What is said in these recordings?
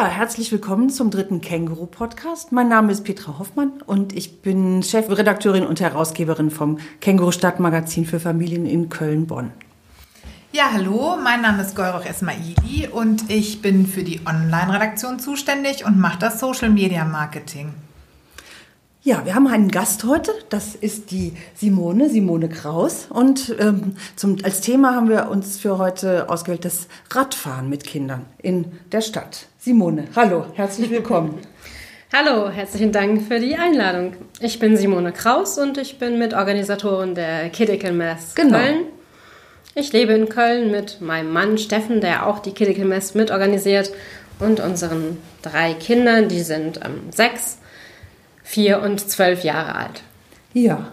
Ja, herzlich willkommen zum dritten Känguru-Podcast. Mein Name ist Petra Hoffmann und ich bin Chefredakteurin und Herausgeberin vom Känguru-Stadtmagazin für Familien in Köln-Bonn. Ja, hallo, mein Name ist Golroch Esmaili und ich bin für die Online-Redaktion zuständig und mache das Social-Media-Marketing. Ja, wir haben einen Gast heute, das ist die Simone, Simone Kraus. Und ähm, zum, als Thema haben wir uns für heute ausgewählt das Radfahren mit Kindern in der Stadt. Simone, hallo, herzlich willkommen. Hallo, herzlichen Dank für die Einladung. Ich bin Simone Kraus und ich bin Mitorganisatorin der Kidical Mass genau. Köln. Ich lebe in Köln mit meinem Mann Steffen, der auch die Kidical Mass mitorganisiert und unseren drei Kindern, die sind ähm, sechs, vier und zwölf Jahre alt. Ja.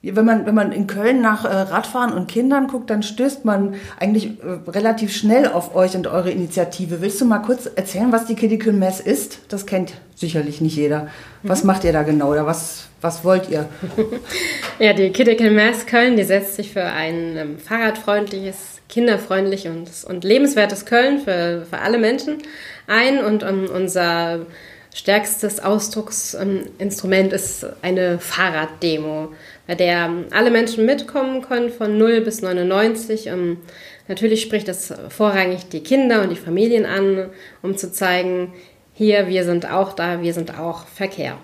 Wenn man, wenn man in Köln nach äh, Radfahren und Kindern guckt, dann stößt man eigentlich äh, relativ schnell auf euch und eure Initiative. Willst du mal kurz erzählen, was die Kidical Mess ist? Das kennt sicherlich nicht jeder. Was mhm. macht ihr da genau oder was, was wollt ihr? ja, die Kidical Mess Köln, die setzt sich für ein ähm, fahrradfreundliches, kinderfreundliches und, und lebenswertes Köln für, für alle Menschen ein und um, unser stärkstes Ausdrucksinstrument ist eine Fahrraddemo, bei der alle Menschen mitkommen können von 0 bis 99. Natürlich spricht das vorrangig die Kinder und die Familien an, um zu zeigen, hier, wir sind auch da, wir sind auch Verkehr.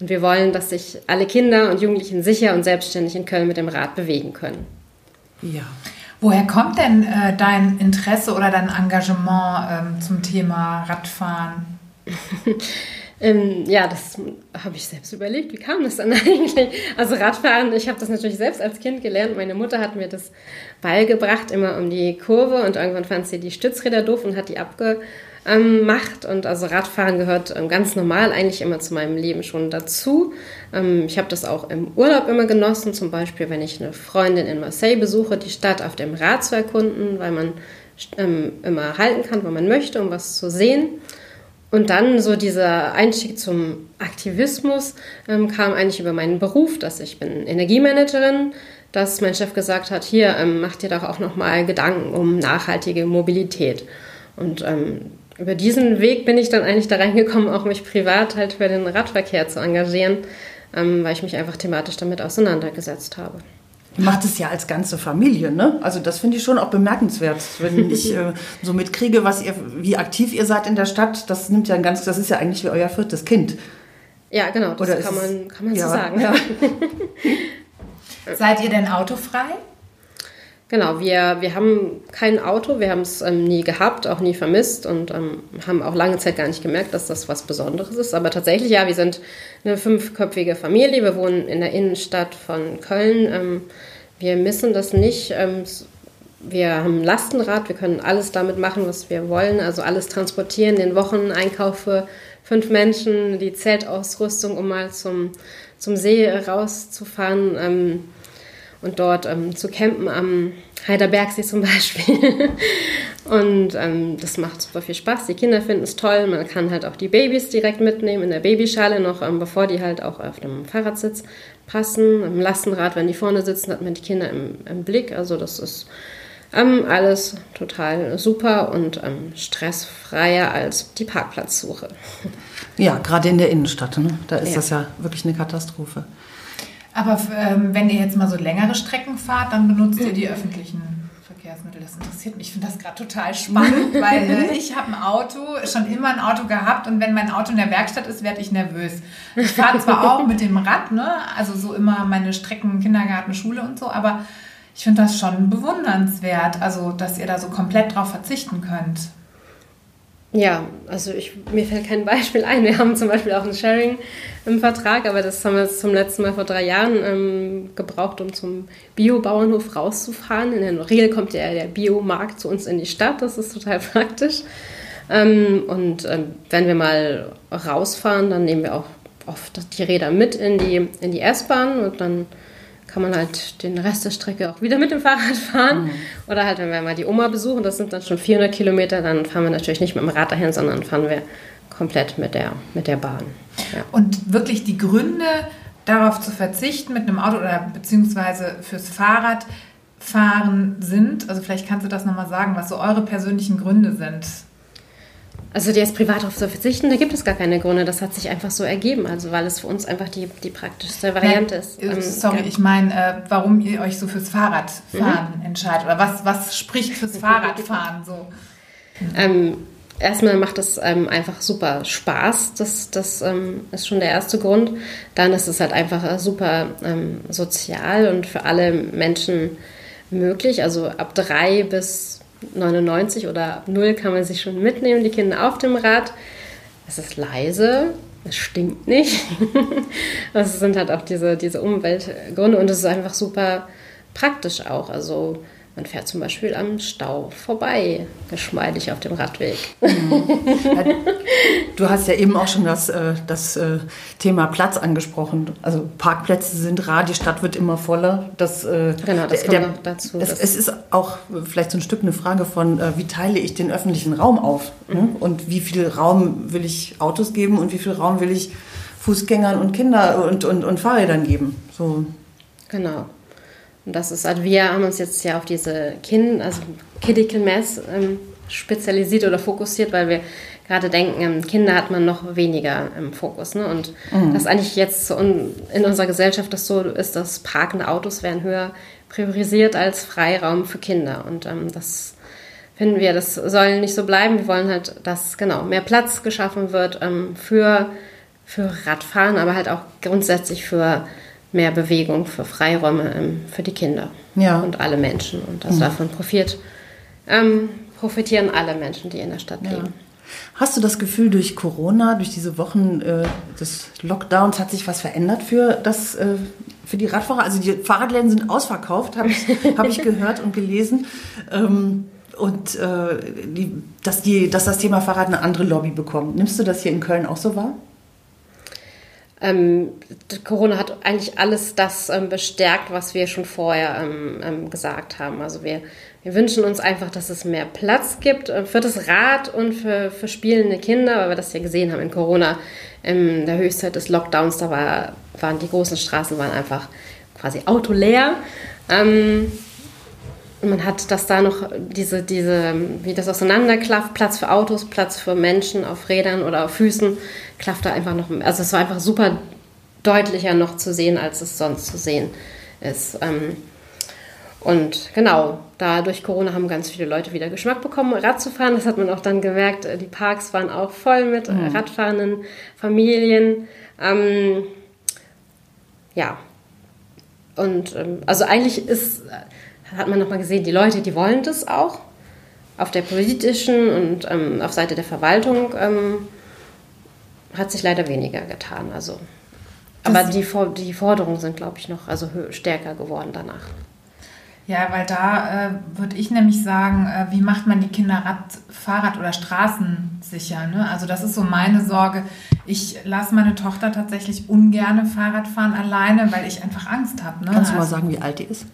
Und wir wollen, dass sich alle Kinder und Jugendlichen sicher und selbstständig in Köln mit dem Rad bewegen können. Ja. Woher kommt denn äh, dein Interesse oder dein Engagement ähm, zum Thema Radfahren? ähm, ja, das habe ich selbst überlegt. Wie kam das dann eigentlich? Also Radfahren, ich habe das natürlich selbst als Kind gelernt. Meine Mutter hat mir das beigebracht, immer um die Kurve und irgendwann fand sie die Stützräder doof und hat die abgemacht. Und also Radfahren gehört ähm, ganz normal eigentlich immer zu meinem Leben schon dazu. Ähm, ich habe das auch im Urlaub immer genossen, zum Beispiel wenn ich eine Freundin in Marseille besuche, die Stadt auf dem Rad zu erkunden, weil man ähm, immer halten kann, wo man möchte, um was zu sehen. Und dann so dieser Einstieg zum Aktivismus ähm, kam eigentlich über meinen Beruf, dass ich bin Energiemanagerin, dass mein Chef gesagt hat, hier ähm, macht dir doch auch nochmal Gedanken um nachhaltige Mobilität. Und ähm, über diesen Weg bin ich dann eigentlich da reingekommen, auch mich privat halt für den Radverkehr zu engagieren, ähm, weil ich mich einfach thematisch damit auseinandergesetzt habe. Ihr macht es ja als ganze Familie, ne? Also das finde ich schon auch bemerkenswert, wenn ich äh, so mitkriege, was ihr, wie aktiv ihr seid in der Stadt. Das nimmt ja ein ganz, das ist ja eigentlich wie euer viertes Kind. Ja, genau, das Oder kann, man, kann man ja, so sagen. Ja. Seid ihr denn autofrei? Genau, wir, wir haben kein Auto, wir haben es ähm, nie gehabt, auch nie vermisst und ähm, haben auch lange Zeit gar nicht gemerkt, dass das was Besonderes ist. Aber tatsächlich, ja, wir sind eine fünfköpfige Familie, wir wohnen in der Innenstadt von Köln. Ähm, wir missen das nicht. Ähm, wir haben ein Lastenrad, wir können alles damit machen, was wir wollen, also alles transportieren, den Wocheneinkauf für fünf Menschen, die Zeltausrüstung, um mal zum, zum See rauszufahren ähm, und dort ähm, zu campen am Heiderbergsee zum Beispiel. und ähm, das macht super viel Spaß. Die Kinder finden es toll. Man kann halt auch die Babys direkt mitnehmen in der Babyschale, noch ähm, bevor die halt auch auf dem Fahrradsitz passen. Im Lastenrad, wenn die vorne sitzen, hat man die Kinder im, im Blick. Also das ist ähm, alles total super und ähm, stressfreier als die Parkplatzsuche. Ja, gerade in der Innenstadt. Ne? Da ist ja. das ja wirklich eine Katastrophe. Aber ähm, wenn ihr jetzt mal so längere Strecken fahrt, dann benutzt ihr die öffentlichen Verkehrsmittel. Das interessiert mich. Ich finde das gerade total spannend, weil äh, ich habe ein Auto, schon immer ein Auto gehabt und wenn mein Auto in der Werkstatt ist, werde ich nervös. Ich fahre zwar auch mit dem Rad, ne? also so immer meine Strecken, Kindergarten, Schule und so, aber ich finde das schon bewundernswert, also dass ihr da so komplett drauf verzichten könnt. Ja, also ich, mir fällt kein Beispiel ein. Wir haben zum Beispiel auch ein Sharing im Vertrag, aber das haben wir zum letzten Mal vor drei Jahren ähm, gebraucht, um zum Biobauernhof rauszufahren. In der Regel kommt ja der Biomarkt zu uns in die Stadt, das ist total praktisch. Ähm, und ähm, wenn wir mal rausfahren, dann nehmen wir auch oft die Räder mit in die, in die S-Bahn und dann kann man halt den Rest der Strecke auch wieder mit dem Fahrrad fahren. Mhm. Oder halt, wenn wir mal die Oma besuchen, das sind dann schon 400 Kilometer, dann fahren wir natürlich nicht mit dem Rad dahin, sondern fahren wir komplett mit der, mit der Bahn. Ja. Und wirklich die Gründe, darauf zu verzichten, mit einem Auto oder beziehungsweise fürs Fahrrad fahren sind, also vielleicht kannst du das nochmal sagen, was so eure persönlichen Gründe sind. Also jetzt privat darauf zu verzichten, da gibt es gar keine Gründe. Das hat sich einfach so ergeben, also weil es für uns einfach die, die praktischste Variante ist. äh, Ähm, Sorry, ich meine, äh, warum ihr euch so fürs Fahrradfahren entscheidet oder was, was spricht fürs Fahrradfahren so? Ähm, erstmal macht es ähm, einfach super Spaß. Das, das ähm, ist schon der erste Grund. Dann ist es halt einfach äh, super ähm, sozial und für alle Menschen möglich. Also ab drei bis 99 oder ab null kann man sich schon mitnehmen, die Kinder auf dem Rad. Es ist leise, es stinkt nicht. Das sind halt auch diese, diese Umweltgründe und es ist einfach super praktisch auch. Also man fährt zum Beispiel am Stau vorbei, geschmeidig auf dem Radweg. Ja, du hast ja eben auch schon das, äh, das äh, Thema Platz angesprochen. Also Parkplätze sind rar, die Stadt wird immer voller. Das, äh, Genau, das der- kommt noch dazu, Es, es ist auch vielleicht so ein Stück eine Frage von, wie teile ich den öffentlichen Raum auf? Ne? Mhm. Und wie viel Raum will ich Autos geben und wie viel Raum will ich Fußgängern und Kinder und, und, und Fahrrädern geben? So. Genau. Und das ist halt, wir haben uns jetzt ja auf diese Kind, also Critical Mass ähm, spezialisiert oder fokussiert, weil wir gerade denken, ähm, Kinder hat man noch weniger im Fokus. Ne? Und das eigentlich jetzt in unserer Gesellschaft das so ist, dass parkende Autos werden höher priorisiert als Freiraum für Kinder. Und ähm, das finden wir, das soll nicht so bleiben. Wir wollen halt, dass genau mehr Platz geschaffen wird ähm, für, für Radfahren, aber halt auch grundsätzlich für mehr Bewegung, für Freiräume ähm, für die Kinder Ja. und alle Menschen. Und das davon profitiert, ähm, profitieren alle Menschen, die in der Stadt Ja. leben. Hast du das Gefühl, durch Corona, durch diese Wochen äh, des Lockdowns hat sich was verändert für, das, äh, für die Radfahrer? Also die Fahrradläden sind ausverkauft, habe ich, hab ich gehört und gelesen. Ähm, und äh, die, dass, die, dass das Thema Fahrrad eine andere Lobby bekommt. Nimmst du das hier in Köln auch so wahr? Ähm, Corona hat eigentlich alles das ähm, bestärkt, was wir schon vorher ähm, ähm, gesagt haben. Also wir, wir wünschen uns einfach, dass es mehr Platz gibt äh, für das Rad und für, für spielende Kinder, weil wir das ja gesehen haben in Corona. In der Höchstzeit des Lockdowns, da war, waren die großen Straßen waren einfach quasi autoleer. Ähm, man hat das da noch, diese, diese, wie das auseinanderklafft, Platz für Autos, Platz für Menschen auf Rädern oder auf Füßen, klafft da einfach noch, also es war einfach super deutlicher noch zu sehen, als es sonst zu sehen ist. Ähm, und genau, da durch Corona haben ganz viele Leute wieder Geschmack bekommen, Rad zu fahren. Das hat man auch dann gemerkt. Die Parks waren auch voll mit äh, radfahrenden Familien. Ähm, ja, und ähm, also eigentlich ist, hat man nochmal gesehen, die Leute, die wollen das auch. Auf der politischen und ähm, auf Seite der Verwaltung ähm, hat sich leider weniger getan. Also, aber die, For- die Forderungen sind, glaube ich, noch also stärker geworden danach. Ja, weil da äh, würde ich nämlich sagen, äh, wie macht man die Kinder Rad, Fahrrad oder Straßen sicher? Ne? Also das ist so meine Sorge. Ich lasse meine Tochter tatsächlich ungerne Fahrrad fahren alleine, weil ich einfach Angst habe. Ne? Kannst du mal Also- sagen, wie alt die ist?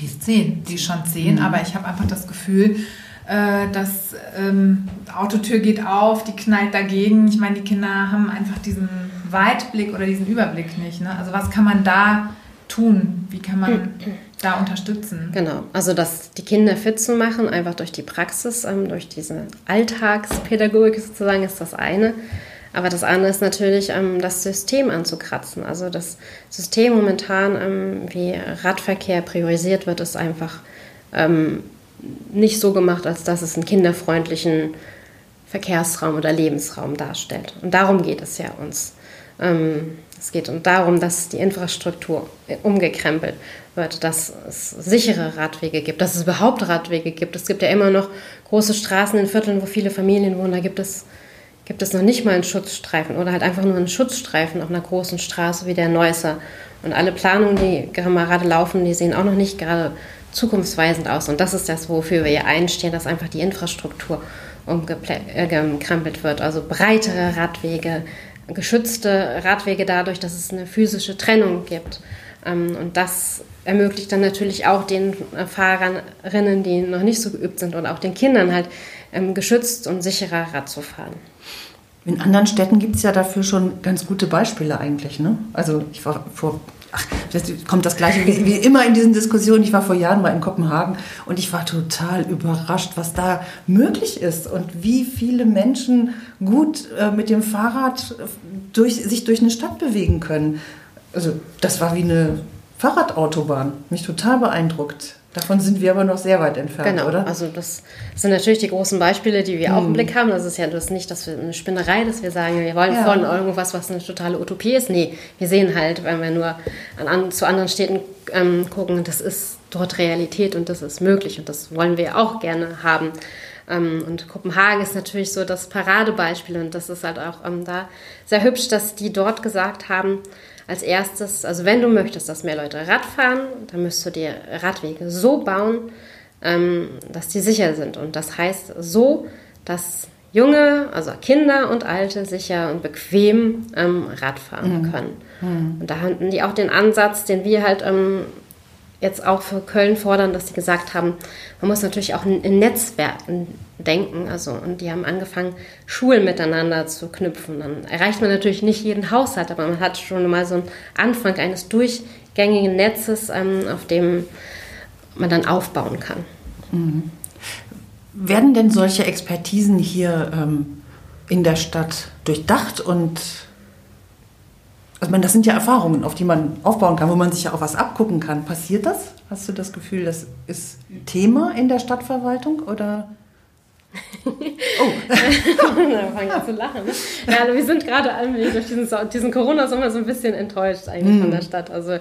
Die ist zehn, die ist schon zehn, aber ich habe einfach das Gefühl, äh, dass ähm, die Autotür geht auf, die knallt dagegen. Ich meine, die Kinder haben einfach diesen Weitblick oder diesen Überblick nicht. Ne? Also was kann man da tun? Wie kann man da unterstützen? Genau, also dass die Kinder fit zu machen, einfach durch die Praxis, ähm, durch diese Alltagspädagogik sozusagen, ist das eine. Aber das andere ist natürlich, ähm, das System anzukratzen. Also das System momentan, ähm, wie Radverkehr priorisiert wird, ist einfach ähm, nicht so gemacht, als dass es einen kinderfreundlichen Verkehrsraum oder Lebensraum darstellt. Und darum geht es ja uns. Es geht um darum, dass die Infrastruktur äh, umgekrempelt wird, dass es sichere Radwege gibt, dass es überhaupt Radwege gibt. Es gibt ja immer noch große Straßen in Vierteln, wo viele Familien wohnen. Da gibt es, gibt es noch nicht mal einen Schutzstreifen oder halt einfach nur einen Schutzstreifen auf einer großen Straße wie der Neusser. Und alle Planungen, die gerade laufen, die sehen auch noch nicht gerade zukunftsweisend aus. Und das ist das, wofür wir hier einstehen, dass einfach die Infrastruktur umgekrempelt wird. Also breitere Radwege, geschützte Radwege dadurch, dass es eine physische Trennung gibt. Ähm, Und das ermöglicht dann natürlich auch den äh, Fahrerinnen, die noch nicht so geübt sind und auch den Kindern halt geschützt und sicherer Rad zu fahren. In anderen Städten gibt es ja dafür schon ganz gute Beispiele eigentlich. Ne? Also ich war vor ach, das kommt das Gleiche wie, wie, immer in diesen Diskussionen. Ich war vor Jahren mal in Kopenhagen und ich war total überrascht, was da möglich ist und wie viele Menschen gut äh, mit dem Fahrrad durch, sich durch eine Stadt bewegen können. Also das war wie eine Fahrradautobahn. Mich total beeindruckt. Davon sind wir aber noch sehr weit entfernt, genau. oder? Also das sind natürlich die großen Beispiele, die wir hm. auch im Blick haben. Das ist ja das nicht dass wir eine Spinnerei, dass wir sagen, wir wollen ja. von irgendwas, was eine totale Utopie ist. Nee, wir sehen halt, wenn wir nur an, zu anderen Städten ähm, gucken, das ist dort Realität und das ist möglich und das wollen wir auch gerne haben. Ähm, und Kopenhagen ist natürlich so das Paradebeispiel und das ist halt auch ähm, da sehr hübsch, dass die dort gesagt haben, als erstes, also wenn du möchtest, dass mehr Leute Rad fahren, dann müsst du dir Radwege so bauen, ähm, dass die sicher sind. Und das heißt so, dass junge, also Kinder und Alte sicher und bequem ähm, Rad fahren mhm. können. Mhm. Und da hatten die auch den Ansatz, den wir halt ähm, jetzt auch für Köln fordern, dass sie gesagt haben, man muss natürlich auch in Netzwerken denken. Also, und die haben angefangen, Schulen miteinander zu knüpfen. Dann erreicht man natürlich nicht jeden Haushalt, aber man hat schon mal so einen Anfang eines durchgängigen Netzes, ähm, auf dem man dann aufbauen kann. Mhm. Werden denn solche Expertisen hier ähm, in der Stadt durchdacht und also meine, das sind ja Erfahrungen, auf die man aufbauen kann, wo man sich ja auch was abgucken kann. Passiert das? Hast du das Gefühl, das ist Thema in der Stadtverwaltung oder? oh. da fangen wir zu lachen. Ne? Ja, also wir sind gerade allmählich durch diesen, diesen Corona-Sommer so ein bisschen enttäuscht eigentlich mm. von der Stadt. Also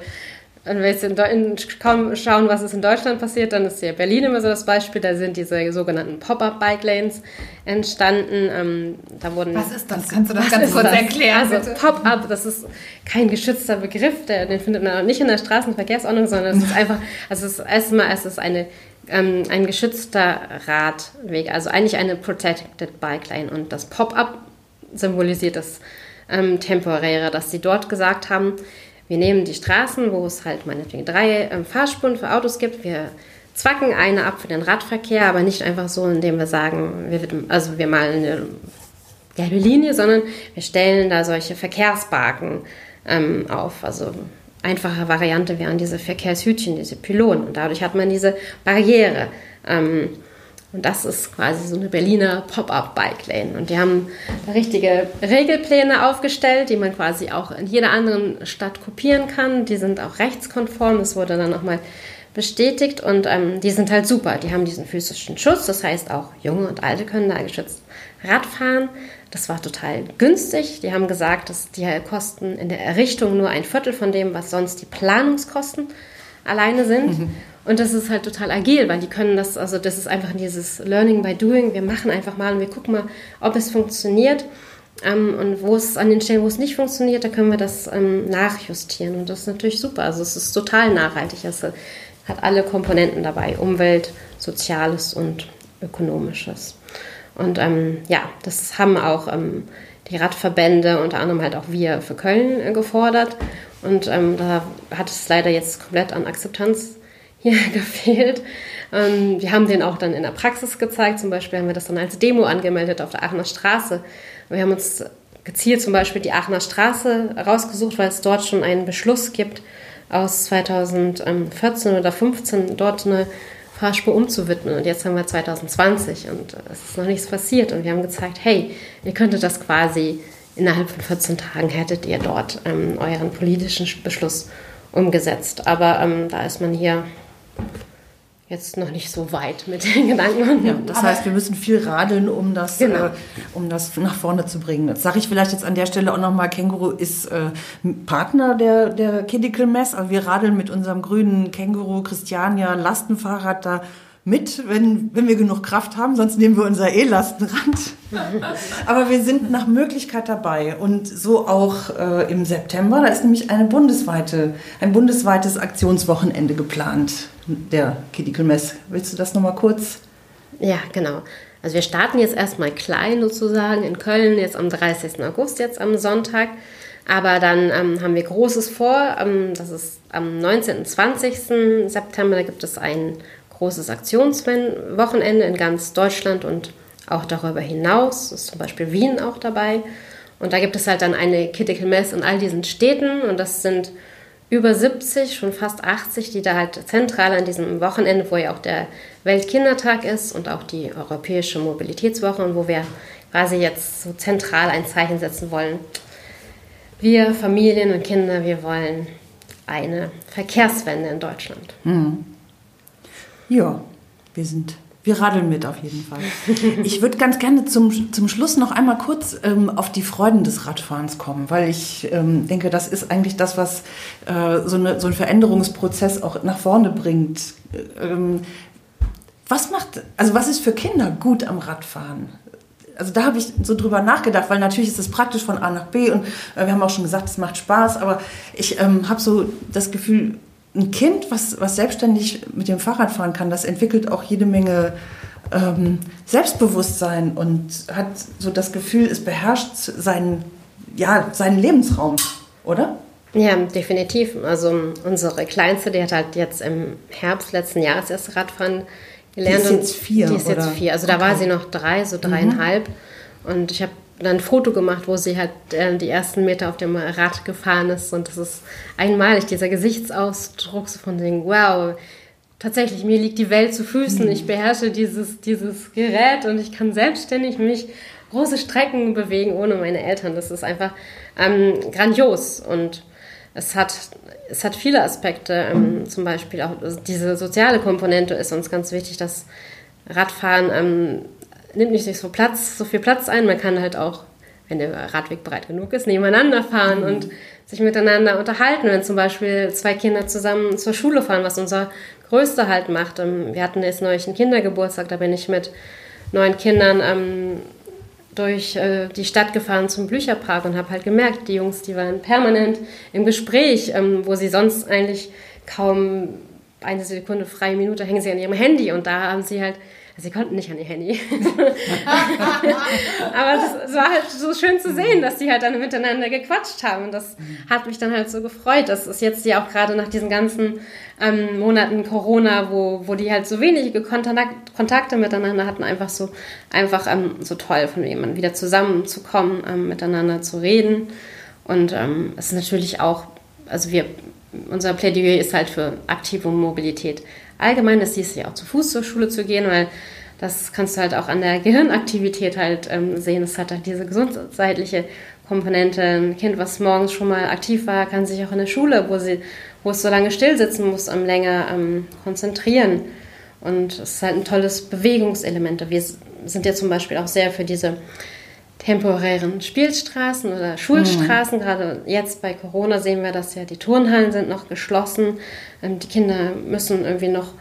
wenn wir jetzt in, in, kaum schauen, was ist in Deutschland passiert, dann ist ja Berlin immer so das Beispiel. Da sind diese sogenannten Pop-up-Bike-Lanes entstanden. Ähm, da wurden, was ist das? Kannst du das ganz kurz das? erklären? Also Pop-up, das ist kein geschützter Begriff. Der, den findet man nicht in der Straßenverkehrsordnung, sondern es ist einfach, also es ist erstmal, es ist eine ähm, ein geschützter Radweg, also eigentlich eine Protected Bike Lane. Und das Pop-up symbolisiert das ähm, Temporäre, dass sie dort gesagt haben, wir nehmen die Straßen, wo es halt meinetwegen drei ähm, Fahrspuren für Autos gibt. Wir zwacken eine ab für den Radverkehr, aber nicht einfach so, indem wir sagen, wir, also wir malen eine gelbe Linie, sondern wir stellen da solche Verkehrsbarken ähm, auf. Also einfache Variante wären diese Verkehrshütchen, diese Pylonen. Und dadurch hat man diese Barriere. Ähm, und das ist quasi so eine Berliner Pop-up-Bike-Lane. Und die haben da richtige Regelpläne aufgestellt, die man quasi auch in jeder anderen Stadt kopieren kann. Die sind auch rechtskonform. Das wurde dann nochmal bestätigt und ähm, die sind halt super. Die haben diesen physischen Schutz, das heißt auch Junge und Alte können da geschützt Rad fahren. Das war total günstig. Die haben gesagt, dass die kosten in der Errichtung nur ein Viertel von dem, was sonst die Planungskosten alleine sind. Mhm. Und das ist halt total agil, weil die können das, also das ist einfach dieses Learning by Doing. Wir machen einfach mal und wir gucken mal, ob es funktioniert. Ähm, und wo es an den Stellen, wo es nicht funktioniert, da können wir das ähm, nachjustieren. Und das ist natürlich super. Also es ist total nachhaltig. Es hat alle Komponenten dabei. Umwelt, Soziales und Ökonomisches. Und ähm, ja, das haben auch ähm, die Radverbände, unter anderem halt auch wir für Köln äh, gefordert. Und ähm, da hat es leider jetzt komplett an Akzeptanz hier gefehlt. Ähm, wir haben den auch dann in der Praxis gezeigt. Zum Beispiel haben wir das dann als Demo angemeldet auf der Aachener Straße. Wir haben uns gezielt zum Beispiel die Aachener Straße rausgesucht, weil es dort schon einen Beschluss gibt aus 2014 oder 2015, dort eine Fahrspur umzuwidmen. Und jetzt haben wir 2020 und es ist noch nichts passiert. Und wir haben gezeigt, hey, ihr könntet das quasi innerhalb von 14 Tagen hättet ihr dort ähm, euren politischen Beschluss umgesetzt. Aber ähm, da ist man hier jetzt noch nicht so weit mit den Gedanken. Ja, das heißt, wir müssen viel radeln, um das, genau. äh, um das nach vorne zu bringen. Jetzt sage ich vielleicht jetzt an der Stelle auch nochmal, Känguru ist äh, Partner der, der Kidical Mess. Also wir radeln mit unserem grünen Känguru Christiania Lastenfahrrad da mit, wenn, wenn wir genug Kraft haben, sonst nehmen wir unser E-Lastenrad. Aber wir sind nach Möglichkeit dabei und so auch äh, im September. Da ist nämlich eine bundesweite, ein bundesweites Aktionswochenende geplant, der Kidikel Mess. Willst du das nochmal kurz? Ja, genau. Also wir starten jetzt erstmal klein sozusagen in Köln, jetzt am 30. August, jetzt am Sonntag. Aber dann ähm, haben wir Großes vor. Ähm, das ist am 19. und 20. September, da gibt es einen großes Aktionswochenende in ganz Deutschland und auch darüber hinaus. Ist zum Beispiel Wien auch dabei. Und da gibt es halt dann eine Critical Mess in all diesen Städten und das sind über 70, schon fast 80, die da halt zentral an diesem Wochenende, wo ja auch der Weltkindertag ist und auch die Europäische Mobilitätswoche und wo wir quasi jetzt so zentral ein Zeichen setzen wollen. Wir Familien und Kinder, wir wollen eine Verkehrswende in Deutschland. Mhm. Ja, wir sind wir radeln mit auf jeden Fall. Ich würde ganz gerne zum, zum Schluss noch einmal kurz ähm, auf die Freuden des Radfahrens kommen, weil ich ähm, denke, das ist eigentlich das, was äh, so, eine, so einen Veränderungsprozess auch nach vorne bringt. Ähm, was macht, also was ist für Kinder gut am Radfahren? Also da habe ich so drüber nachgedacht, weil natürlich ist es praktisch von A nach B und äh, wir haben auch schon gesagt, es macht Spaß, aber ich ähm, habe so das Gefühl, ein Kind, was, was selbstständig mit dem Fahrrad fahren kann, das entwickelt auch jede Menge ähm, Selbstbewusstsein und hat so das Gefühl, es beherrscht seinen, ja, seinen Lebensraum, oder? Ja, definitiv. Also unsere Kleinste, die hat halt jetzt im Herbst letzten Jahres erst Radfahren gelernt. Die ist jetzt vier, Die ist oder? jetzt vier. Also da war sie noch drei, so dreieinhalb. Mhm. Und ich habe dann ein Foto gemacht, wo sie halt äh, die ersten Meter auf dem Rad gefahren ist. Und das ist einmalig, dieser Gesichtsausdruck so von dem, wow, tatsächlich, mir liegt die Welt zu Füßen. Ich beherrsche dieses, dieses Gerät und ich kann selbstständig mich große Strecken bewegen ohne meine Eltern. Das ist einfach ähm, grandios und es hat, es hat viele Aspekte. Ähm, zum Beispiel auch diese soziale Komponente ist uns ganz wichtig, dass Radfahren ähm, nimmt nicht so Platz, so viel Platz ein. Man kann halt auch, wenn der Radweg breit genug ist, nebeneinander fahren mhm. und sich miteinander unterhalten. Wenn zum Beispiel zwei Kinder zusammen zur Schule fahren, was unser Größter halt macht. Ähm, wir hatten jetzt neulich einen Kindergeburtstag, da bin ich mit neun Kindern ähm, durch äh, die Stadt gefahren zum Blücherpark und habe halt gemerkt, die Jungs, die waren permanent im Gespräch, ähm, wo sie sonst eigentlich kaum eine Sekunde freie Minute hängen sie an ihrem Handy und da haben sie halt Sie konnten nicht an ihr Handy. Aber es war halt so schön zu sehen, dass die halt dann miteinander gequatscht haben. Und das hat mich dann halt so gefreut. Das ist jetzt ja auch gerade nach diesen ganzen ähm, Monaten Corona, wo, wo die halt so wenige Kontakt, Kontakte miteinander hatten, einfach so, einfach ähm, so toll von jemandem wieder zusammenzukommen, ähm, miteinander zu reden. Und ähm, es ist natürlich auch, also wir, unser Plädoyer ist halt für aktive Mobilität allgemein, das hieß ja auch zu Fuß zur Schule zu gehen, weil das kannst du halt auch an der Gehirnaktivität halt ähm, sehen. Es hat halt diese gesundheitliche Komponente. Ein Kind, was morgens schon mal aktiv war, kann sich auch in der Schule, wo, sie, wo es so lange still sitzen muss, um länger ähm, konzentrieren. Und es ist halt ein tolles Bewegungselement. Wir sind ja zum Beispiel auch sehr für diese temporären Spielstraßen oder Schulstraßen. Mhm. Gerade jetzt bei Corona sehen wir das ja, die Turnhallen sind noch geschlossen. Ähm, die Kinder müssen irgendwie noch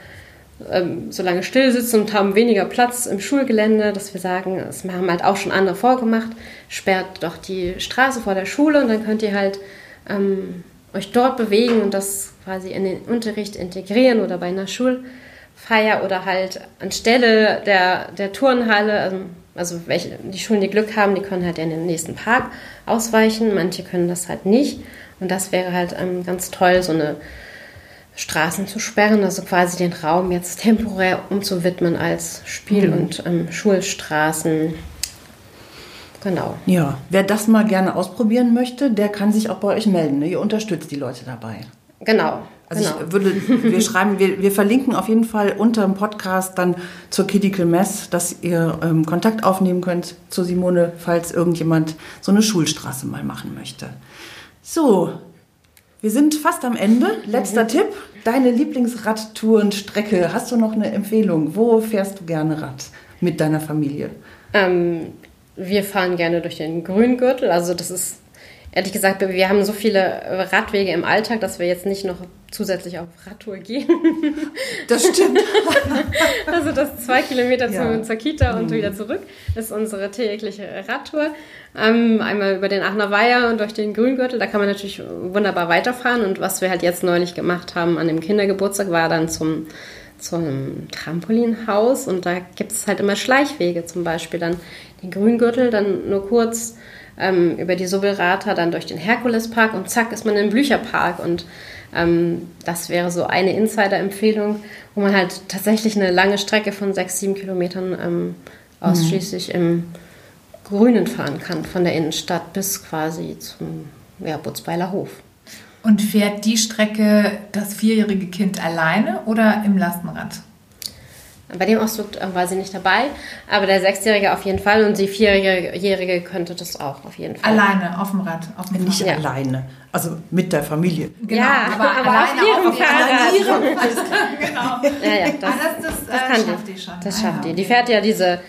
ähm, so lange still sitzen und haben weniger Platz im Schulgelände, dass wir sagen, das haben halt auch schon andere vorgemacht, sperrt doch die Straße vor der Schule und dann könnt ihr halt ähm, euch dort bewegen und das quasi in den Unterricht integrieren oder bei einer Schulfeier oder halt anstelle der, der Turnhalle, also also welche, die Schulen, die Glück haben, die können halt in den nächsten Park ausweichen, manche können das halt nicht. Und das wäre halt ähm, ganz toll, so eine Straßen zu sperren, also quasi den Raum jetzt temporär umzuwidmen als Spiel- mhm. und ähm, Schulstraßen. Genau. Ja, wer das mal gerne ausprobieren möchte, der kann sich auch bei euch melden. Ne? Ihr unterstützt die Leute dabei. Genau, also genau. ich würde, wir schreiben, wir, wir verlinken auf jeden Fall unter dem Podcast dann zur Critical Mess, dass ihr ähm, Kontakt aufnehmen könnt zu Simone, falls irgendjemand so eine Schulstraße mal machen möchte. So, wir sind fast am Ende. Letzter mhm. Tipp, deine Lieblingsradtourenstrecke. Hast du noch eine Empfehlung? Wo fährst du gerne Rad mit deiner Familie? Ähm, wir fahren gerne durch den Grüngürtel. Also das ist ehrlich gesagt, wir haben so viele Radwege im Alltag, dass wir jetzt nicht noch zusätzlich auf Radtour gehen. Das stimmt. also das zwei Kilometer ja. zur Kita und mhm. wieder zurück ist unsere tägliche Radtour. Ähm, einmal über den Aachener Weiher und durch den Grüngürtel, da kann man natürlich wunderbar weiterfahren. Und was wir halt jetzt neulich gemacht haben an dem Kindergeburtstag, war dann zum zum Trampolinhaus und da gibt es halt immer Schleichwege, zum Beispiel dann den Grüngürtel, dann nur kurz ähm, über die Sobelrata dann durch den Herkulespark und zack ist man im Blücherpark und ähm, das wäre so eine Insider-Empfehlung, wo man halt tatsächlich eine lange Strecke von sechs, sieben Kilometern ähm, ausschließlich mhm. im Grünen fahren kann, von der Innenstadt bis quasi zum ja, Butzbeiler Hof. Und fährt die Strecke das vierjährige Kind alleine oder im Lastenrad? Bei dem Ausflug äh, war sie nicht dabei, aber der Sechsjährige auf jeden Fall und die Vierjährige könnte das auch auf jeden Fall. Alleine, auf dem Rad, auf dem Nicht Ja. alleine, also mit der Familie. Genau, Ja, aber, aber alleine auf ihrem auf dem Fahrrad. Rad. Alles klar, genau. Ja, ja, das, ah, das, das, das äh, kann schafft die. die schon. Das Ah, schafft ja, die. Die okay. fährt ja diese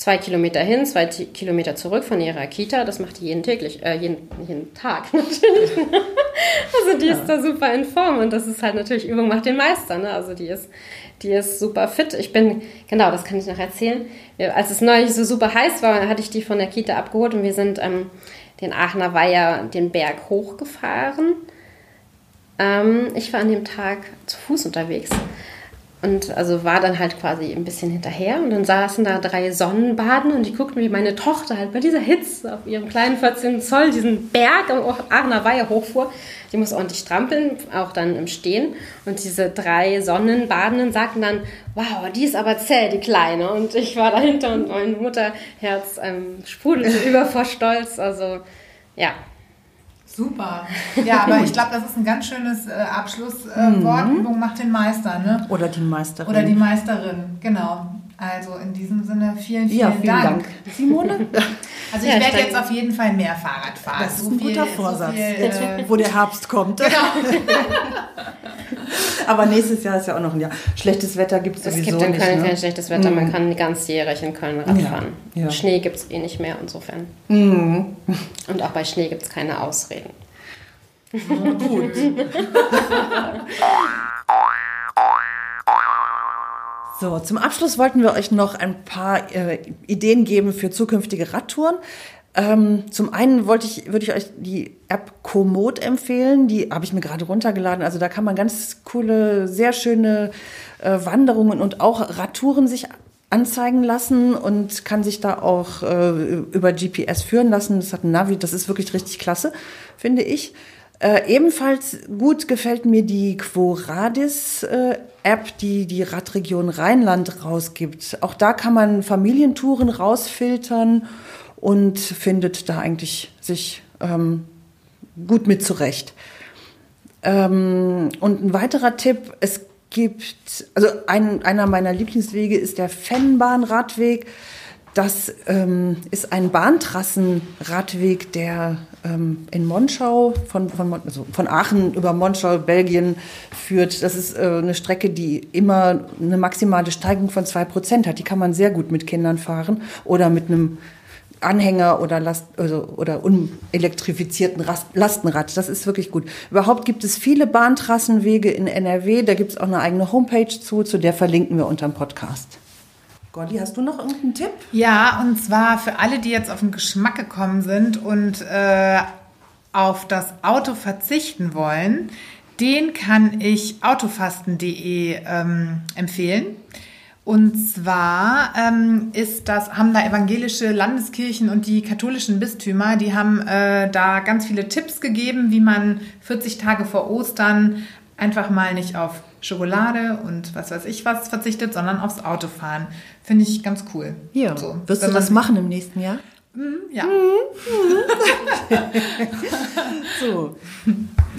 zwei Kilometer hin, zwei Kilometer zurück von ihrer Kita. Das macht die jeden täglich, äh, jeden, jeden Tag natürlich. also die ist da super in Form und das ist halt natürlich Übung macht den Meister. Ne? Also die ist, die ist super fit. Ich bin, genau, das kann ich noch erzählen. Wir- Als es neulich so super heiß war, hatte ich die von der Kita abgeholt und wir sind ähm, den Aachener Weiher den Berg hochgefahren. Ähm, ich war an dem Tag zu Fuß unterwegs und also war dann halt quasi ein bisschen hinterher und dann saßen da drei Sonnenbaden und die guckten, wie meine Tochter halt bei dieser Hitze auf ihrem kleinen 14 Zoll diesen Berg am Aachener Weiher hochfuhr. Die muss ordentlich strampeln, auch dann im Stehen. Und diese drei Sonnenbadenden sagten dann, wow, die ist aber zäh, die Kleine. Und ich war dahinter und mein Mutterherz ähm, sprudelte über vor Stolz. Also ja, Super. Ja, aber ich glaube, das ist ein ganz schönes äh, Abschlusswort. Übung macht den Meister, ne? Oder die Meisterin. Oder die Meisterin, genau. Also in diesem Sinne vielen, vielen, ja, vielen Dank. Dank. Simone? Also Ja, ich ich werde jetzt auf jeden Fall mehr Fahrrad fahren. Das ist ein guter viel- Vorsatz. viel, äh, Wo der Herbst kommt. Aber nächstes Jahr ist ja auch noch ein Jahr. Schlechtes Wetter gibt es es sowieso gibt in nicht. Köln ne? kein schlechtes Wetter. Man kann ganzjährig in Köln Rad Ja, fahren. ja. Schnee gibt es eh nicht mehr, insofern. Mhm. Und auch bei Schnee gibt es keine Ausreden. Gut. So, zum Abschluss wollten wir euch noch ein paar äh, Ideen geben für zukünftige Radtouren. Ähm, zum einen wollte ich, würde ich euch die App Komoot empfehlen. Die habe ich mir gerade runtergeladen. Also da kann man ganz coole, sehr schöne äh, Wanderungen und auch Radtouren sich anzeigen lassen und kann sich da auch äh, über GPS führen lassen. Das hat ein Navi, das ist wirklich richtig klasse, finde ich. Äh, ebenfalls gut gefällt mir die Quoradis äh, App, die die Radregion Rheinland rausgibt. Auch da kann man Familientouren rausfiltern und findet da eigentlich sich ähm, gut mit zurecht. Ähm, und ein weiterer Tipp, es gibt, also ein, einer meiner Lieblingswege ist der Fennbahn-Radweg. Das ähm, ist ein Bahntrassenradweg, der ähm, in Monschau, von, von, also von Aachen über Monschau, Belgien führt. Das ist äh, eine Strecke, die immer eine maximale Steigung von zwei Prozent hat. Die kann man sehr gut mit Kindern fahren oder mit einem Anhänger oder, Last, also, oder unelektrifizierten Rast, Lastenrad. Das ist wirklich gut. Überhaupt gibt es viele Bahntrassenwege in NRW. Da gibt es auch eine eigene Homepage zu, zu der verlinken wir unterm Podcast. Goldi, hast du noch irgendeinen Tipp? Ja, und zwar für alle, die jetzt auf den Geschmack gekommen sind und äh, auf das Auto verzichten wollen, den kann ich autofasten.de ähm, empfehlen. Und zwar ähm, ist das, haben da evangelische Landeskirchen und die katholischen Bistümer, die haben äh, da ganz viele Tipps gegeben, wie man 40 Tage vor Ostern einfach mal nicht auf Schokolade und was weiß ich was verzichtet, sondern aufs Autofahren. Finde ich ganz cool. So, Wirst du das machen im nächsten Jahr? Ja. So.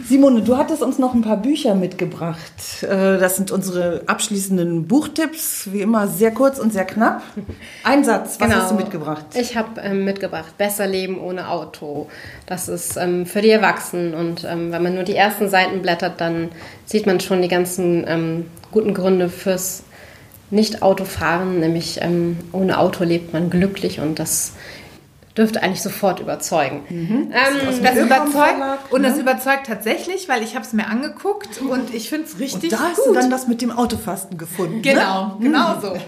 Simone, du hattest uns noch ein paar Bücher mitgebracht. Äh, Das sind unsere abschließenden Buchtipps. Wie immer sehr kurz und sehr knapp. Ein Satz, was hast du mitgebracht? Ich habe ähm, mitgebracht Besser Leben ohne Auto. Das ist ähm, für die Erwachsenen. Und ähm, wenn man nur die ersten Seiten blättert, dann sieht man schon die ganzen ähm, guten Gründe fürs Nicht-Autofahren. Nämlich ähm, ohne Auto lebt man glücklich und das dürfte eigentlich sofort überzeugen. Ähm, Das überzeugt Verlag, und das ne? überzeugt tatsächlich, weil ich habe es mir angeguckt und ich finde es richtig Und da hast gut. du dann das mit dem Autofasten gefunden. Ne? genau, genau so.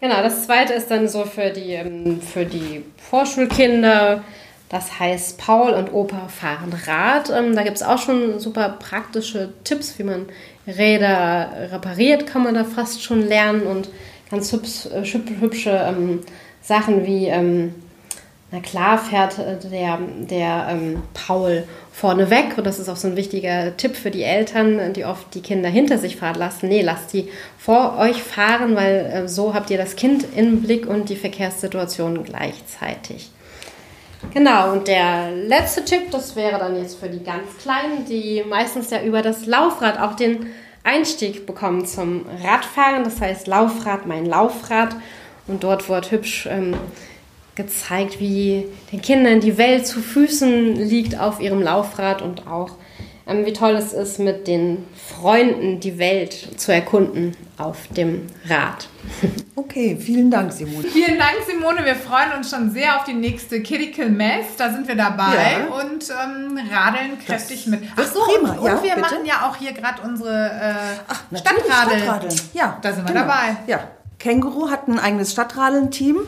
Genau, das zweite ist dann so für die, ähm, für die Vorschulkinder. Das heißt, Paul und Opa fahren Rad. Ähm, Da gibt es auch schon super praktische Tipps, wie man Räder repariert, kann man da fast schon lernen. Und ganz hübsch, äh, hüb- hübsche ähm, Sachen wie, ähm, na klar, fährt äh, der, der ähm, Paul vorne weg. Und das ist auch so ein wichtiger Tipp für die Eltern, die oft die Kinder hinter sich fahren lassen. Nee, lasst die vor euch fahren, weil äh, so habt ihr das Kind im Blick und die Verkehrssituation gleichzeitig. Genau, und der letzte Tipp, das wäre dann jetzt für die ganz Kleinen, die meistens ja über das Laufrad auch den Einstieg bekommen zum Radfahren. Das heißt Laufrad, mein Laufrad. Und dort wird hübsch ähm, gezeigt, wie den Kindern die Welt zu Füßen liegt auf ihrem Laufrad und auch ähm, wie toll es ist, mit den Freunden die Welt zu erkunden auf dem Rad. Okay, vielen Dank, Simone. Vielen Dank, Simone. Wir freuen uns schon sehr auf die nächste Critical Mess. Da sind wir dabei Ja. und ähm, radeln kräftig mit. Ach so, prima. und, Ja, und wir bitte. machen ja auch hier gerade unsere äh, Natürlich, Stadtradeln. Stadtradeln. Ja, Da sind wir genau. dabei. Ja, Känguru hat ein eigenes Stadtradeln-Team,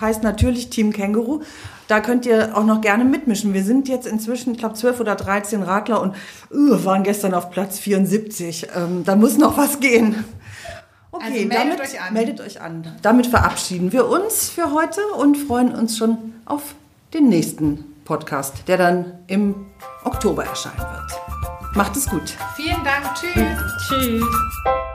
heißt natürlich Team Känguru. Da könnt ihr auch noch gerne mitmischen. Wir sind jetzt inzwischen, ich glaube, 12 oder 13 Radler und uh, waren gestern auf Platz 74. Ähm, da muss noch was gehen. Okay, Also meldet damit, euch an. meldet euch an. Damit verabschieden wir uns für heute und freuen uns schon auf den nächsten Podcast, der dann im Oktober erscheinen wird. Macht es gut. Vielen Dank. Tschüss. Tschüss.